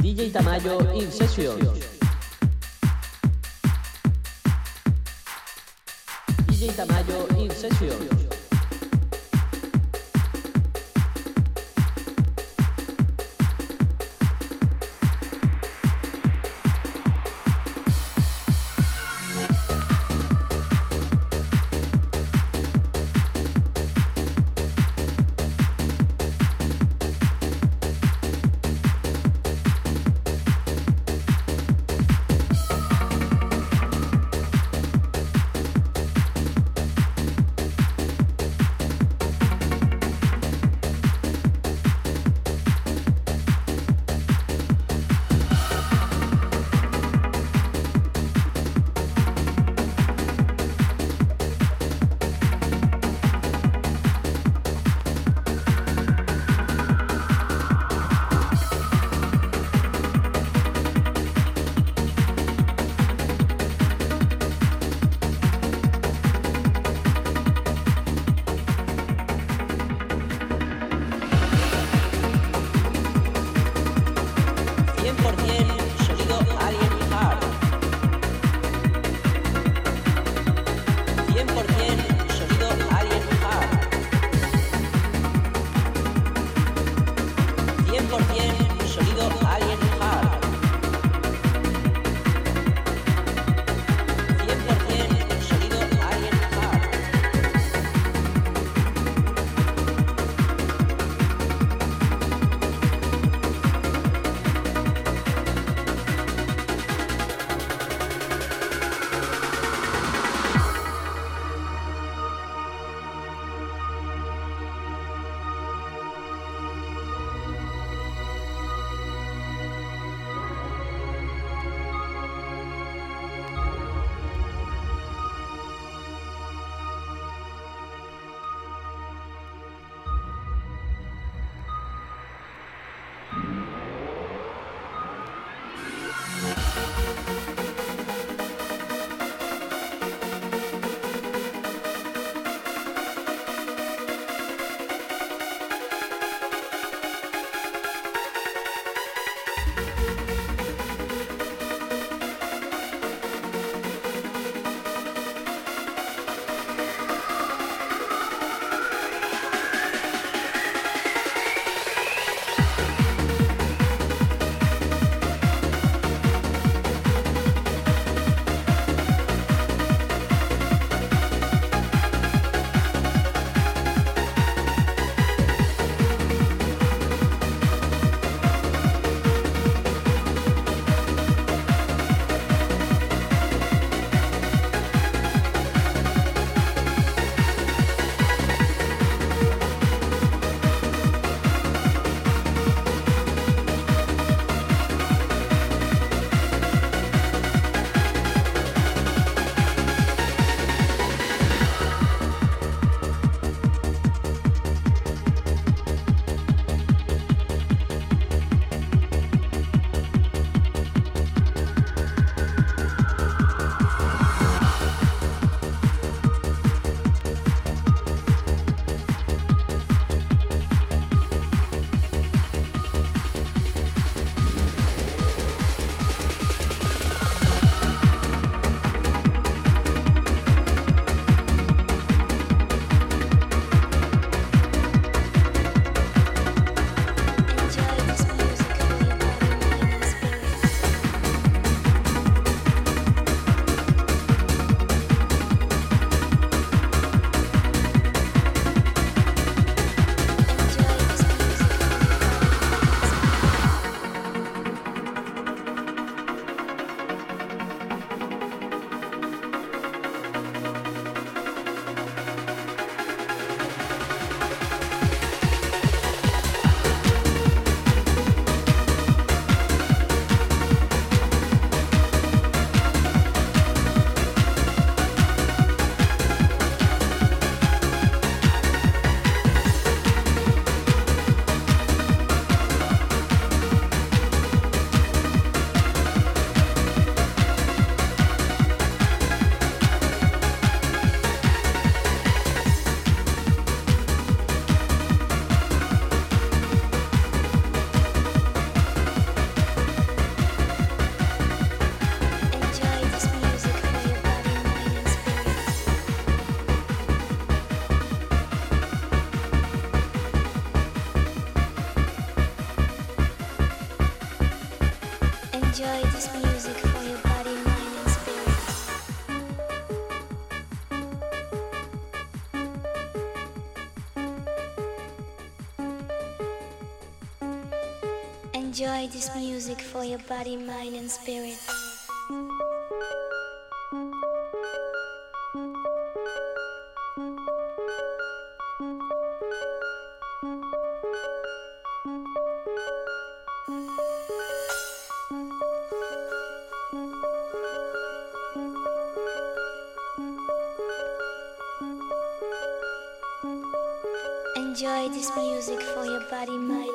DJ Tamayo in session. DJ Tamayo in session. Body, mind, and spirit. Enjoy this music for your body, mind,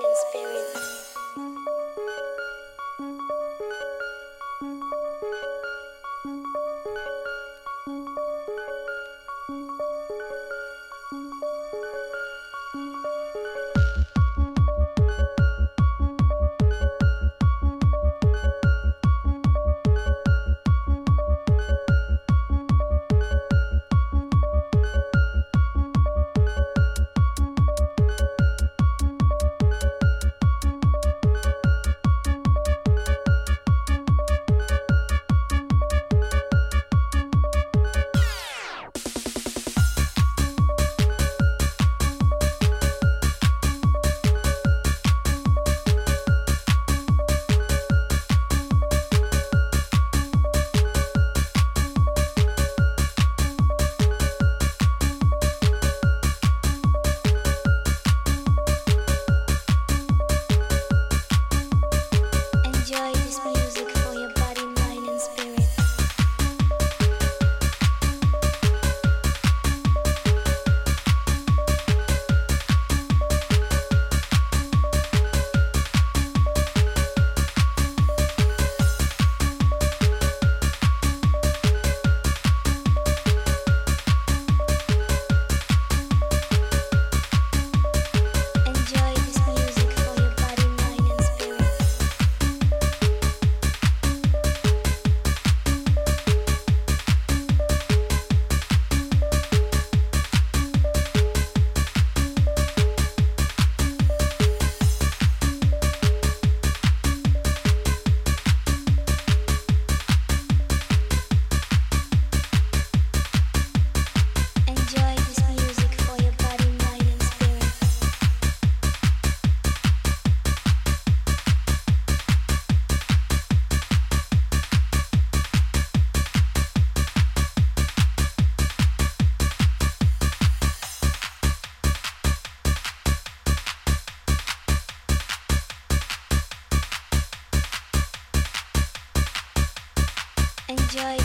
Enjoy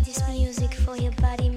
this music for your body,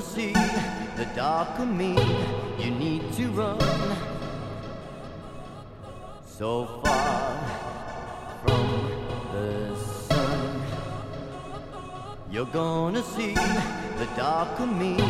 gonna see the dark of me. You need to run so far from the sun. You're gonna see the dark of me.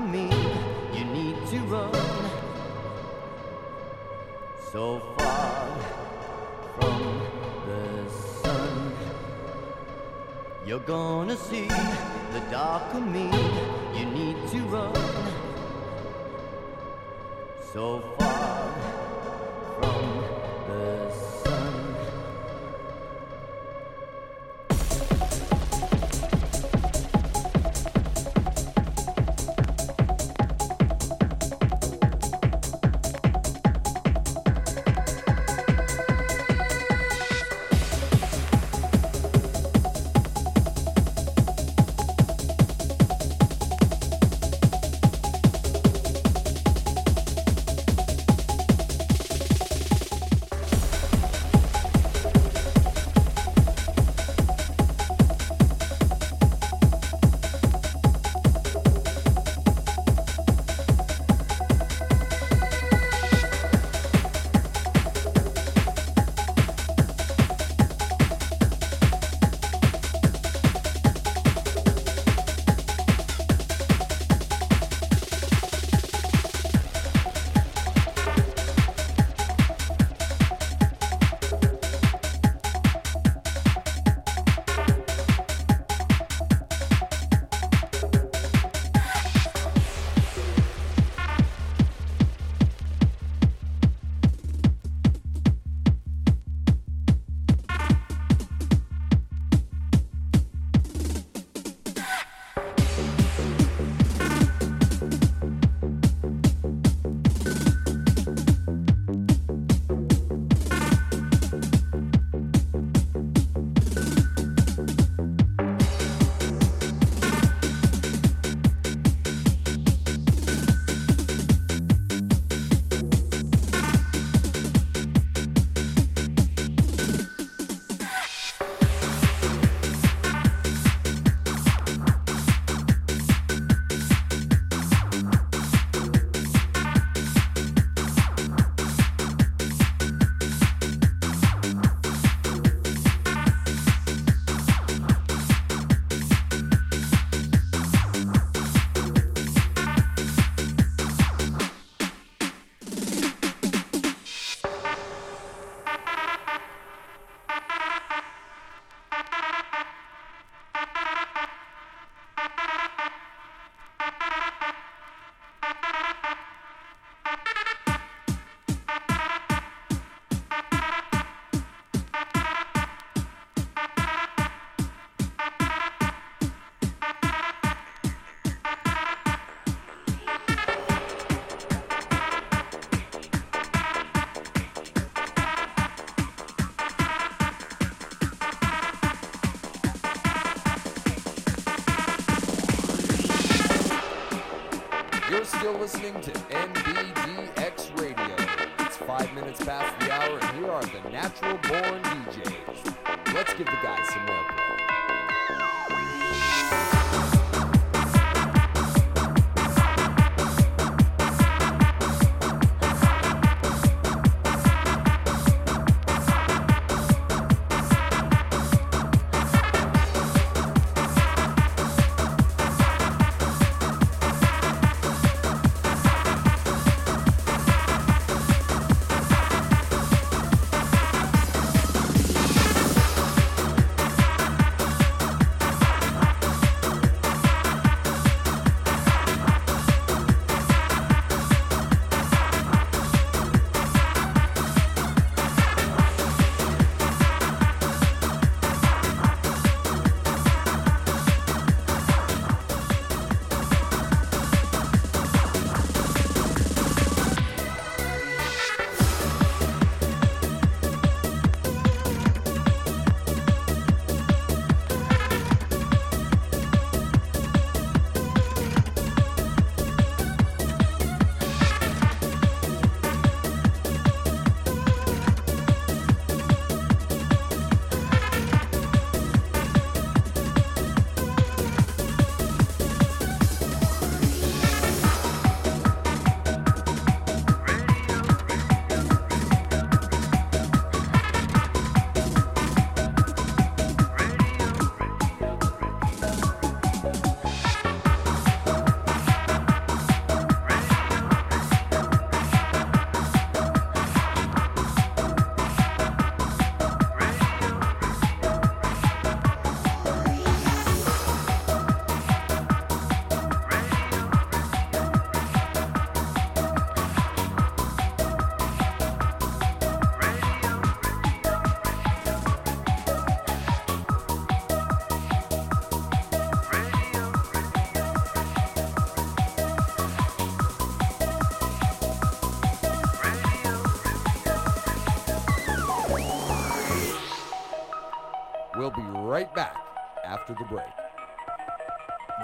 Me. You need to run so far from the sun. You're gonna see the dark of me.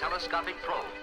Telescopic probe.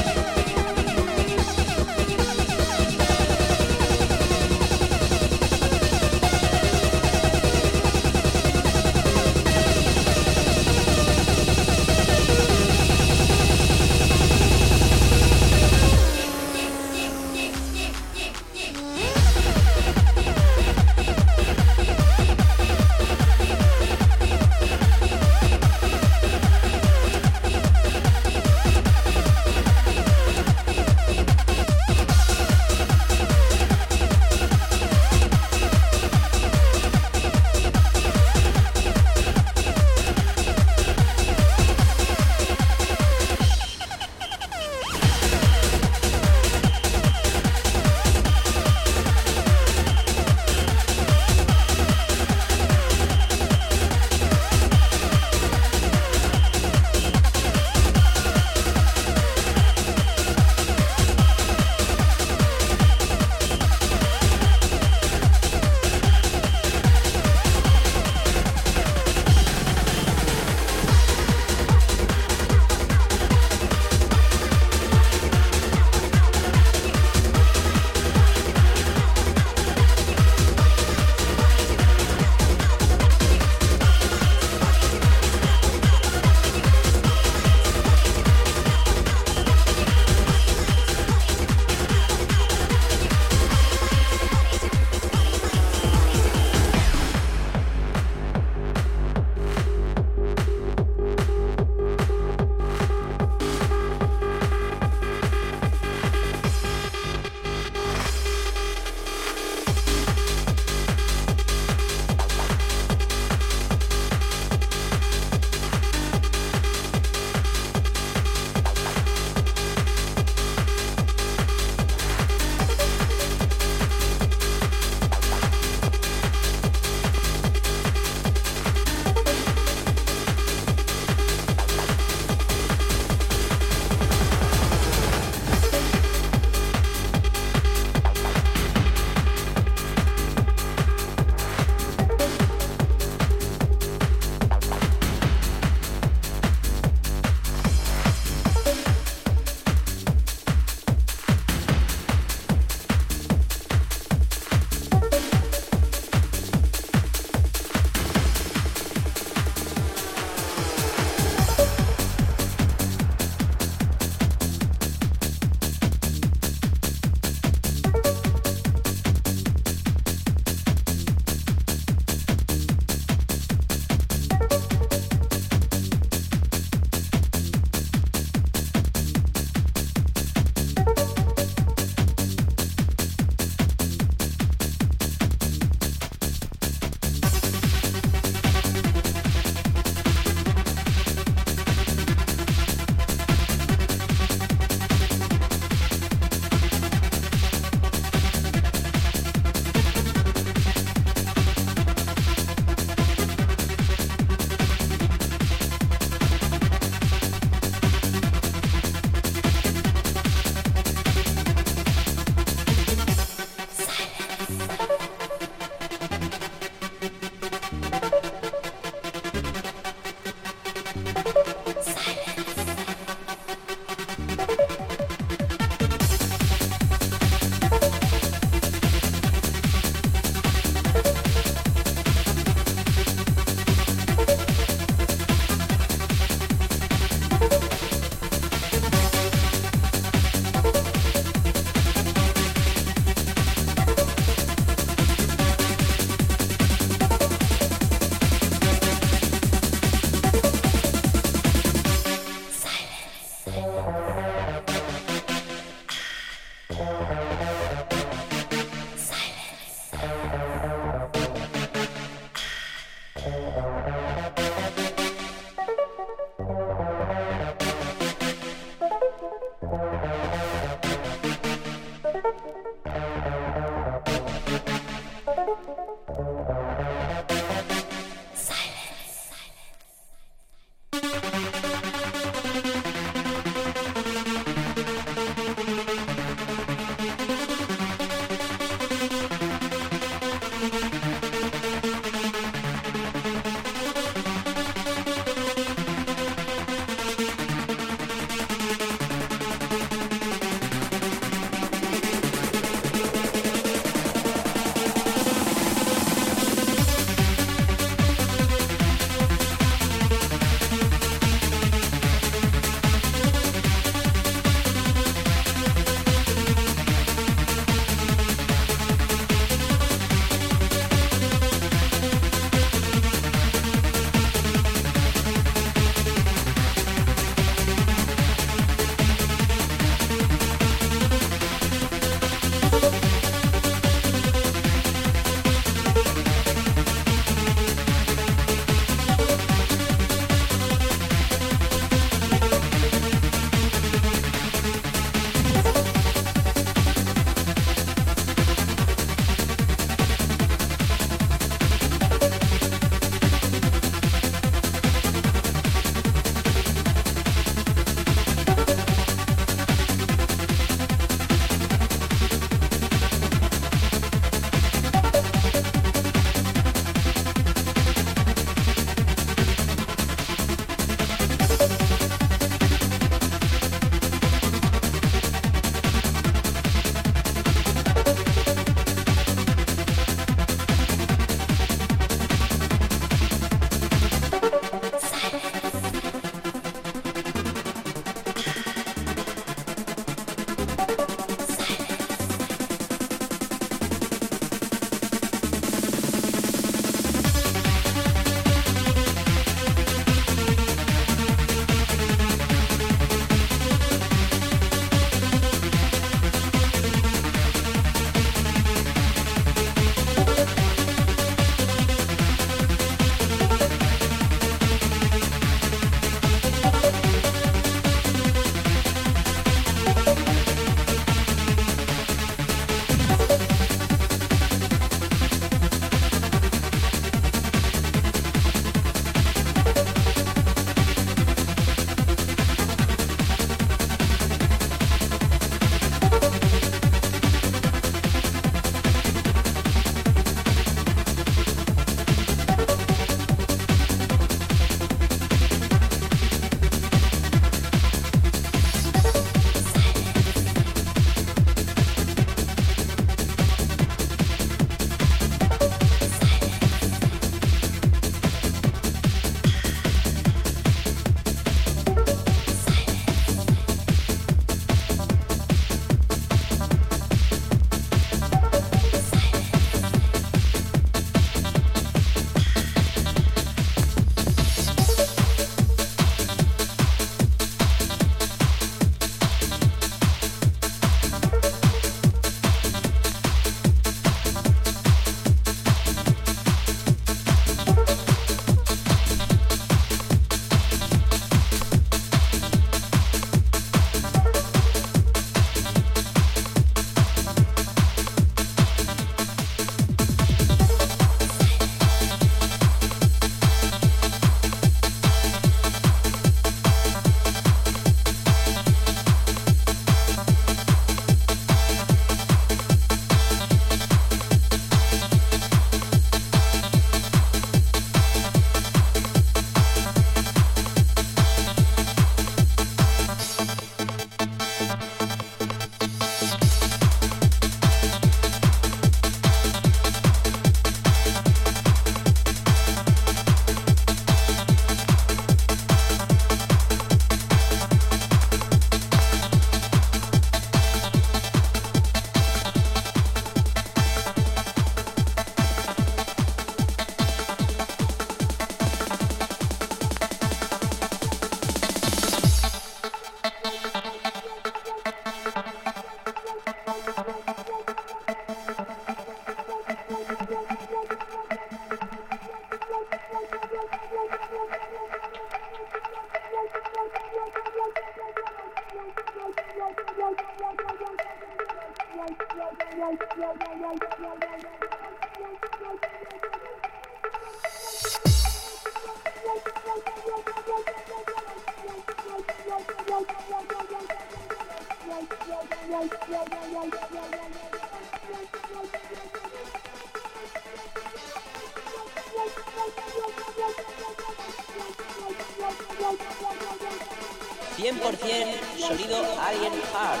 100% sonido Alien Hard.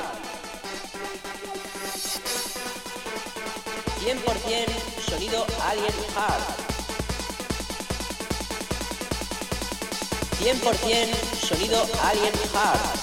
100% sonido Alien Hard. 100% sonido Alien Hard.